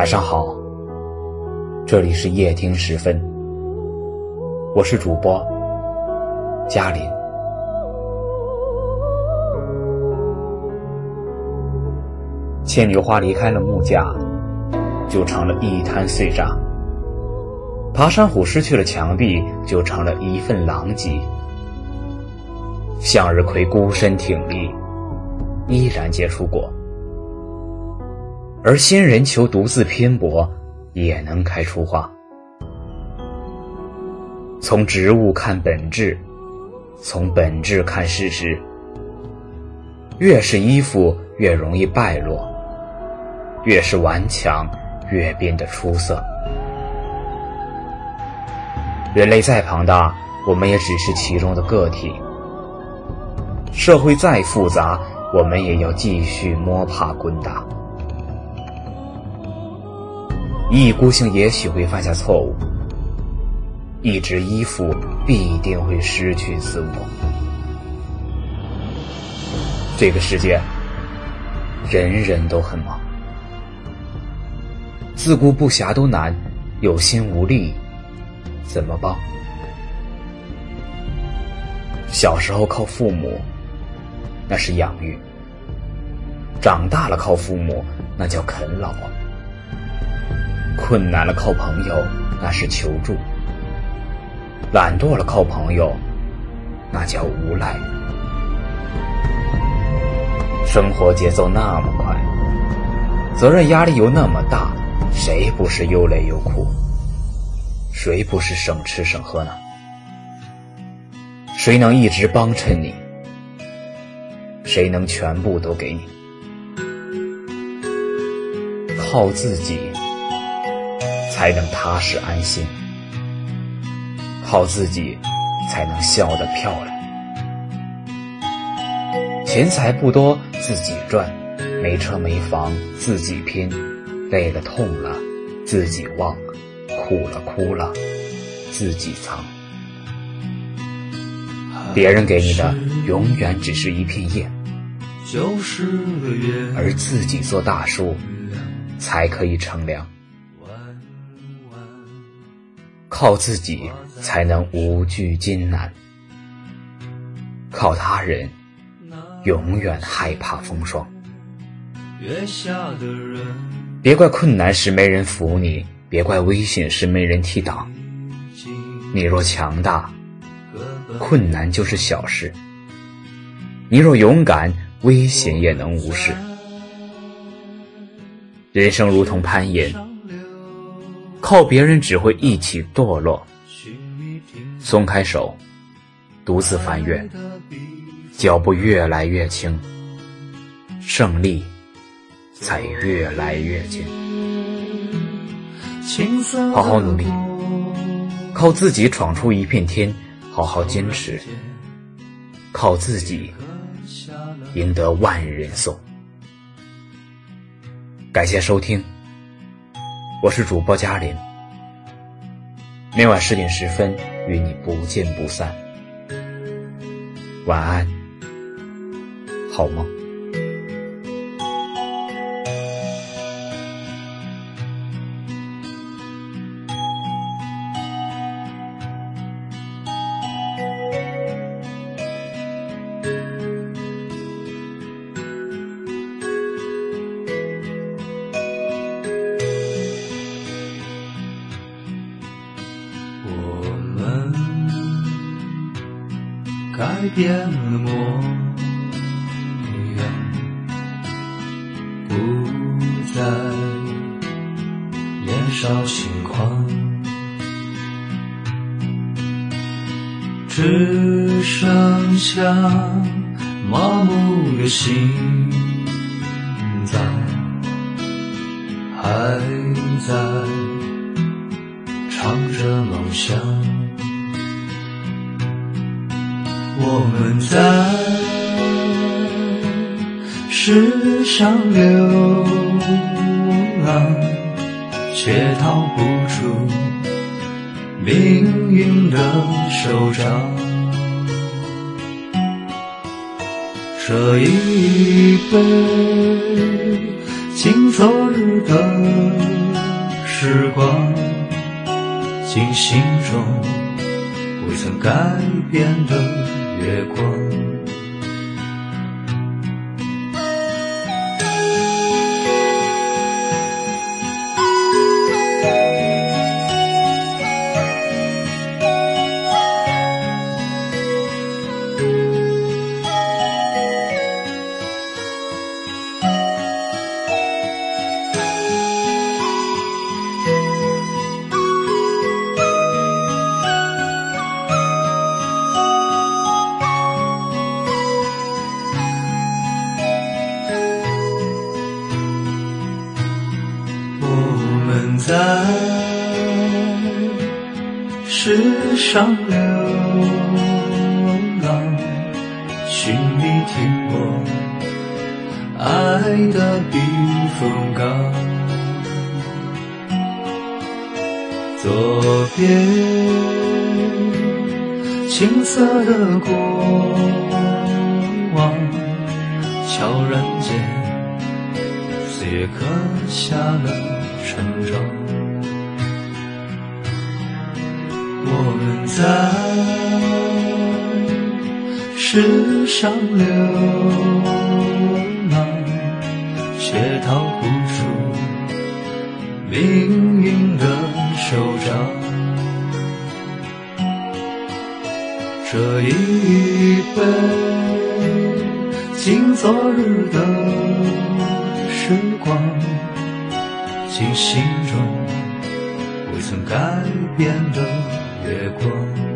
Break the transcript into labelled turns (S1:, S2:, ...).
S1: 晚上好，这里是夜听时分，我是主播嘉林。牵牛花离开了木架，就成了一滩碎渣；爬山虎失去了墙壁，就成了一份狼藉。向日葵孤身挺立，依然结出果。而仙人球独自拼搏，也能开出花。从植物看本质，从本质看事实。越是依附，越容易败落；越是顽强，越变得出色。人类再庞大，我们也只是其中的个体；社会再复杂，我们也要继续摸爬滚打。一意孤行也许会犯下错误，一直依附必定会失去自我。这个世界，人人都很忙，自顾不暇都难，有心无力怎么帮？小时候靠父母，那是养育；长大了靠父母，那叫啃老。困难了靠朋友，那是求助；懒惰了靠朋友，那叫无赖。生活节奏那么快，责任压力又那么大，谁不是又累又苦？谁不是省吃省喝呢？谁能一直帮衬你？谁能全部都给你？靠自己。才能踏实安心，靠自己才能笑得漂亮。钱财不多自己赚，没车没房自己拼，累了痛了自己忘，苦了哭了自己藏。别人给你的永远只是一片叶，而自己做大树才可以乘凉。靠自己才能无惧艰难，靠他人永远害怕风霜。别怪困难时没人扶你，别怪危险时没人替挡。你若强大，困难就是小事；你若勇敢，危险也能无视。人生如同攀岩。靠别人只会一起堕落，松开手，独自翻越，脚步越来越轻，胜利才越来越近。好好努力，靠自己闯出一片天，好好坚持，靠自己赢得万人颂。感谢收听。我是主播嘉林，每晚十点十分与你不见不散。晚安，好梦。
S2: 改变了模样，不再年少轻狂，只剩下麻木的心脏，还在唱着梦想。我们在世上流浪，却逃不出命运的手掌。这一杯敬昨日的时光，敬心中未曾改变的月光。在世上流浪，寻觅停泊爱的避风港。左边青涩的过往，悄然间岁月刻下了。成长，我们在世上流浪，却逃不出命运的手掌。这一杯敬昨日的时光。心中未曾改变的月光。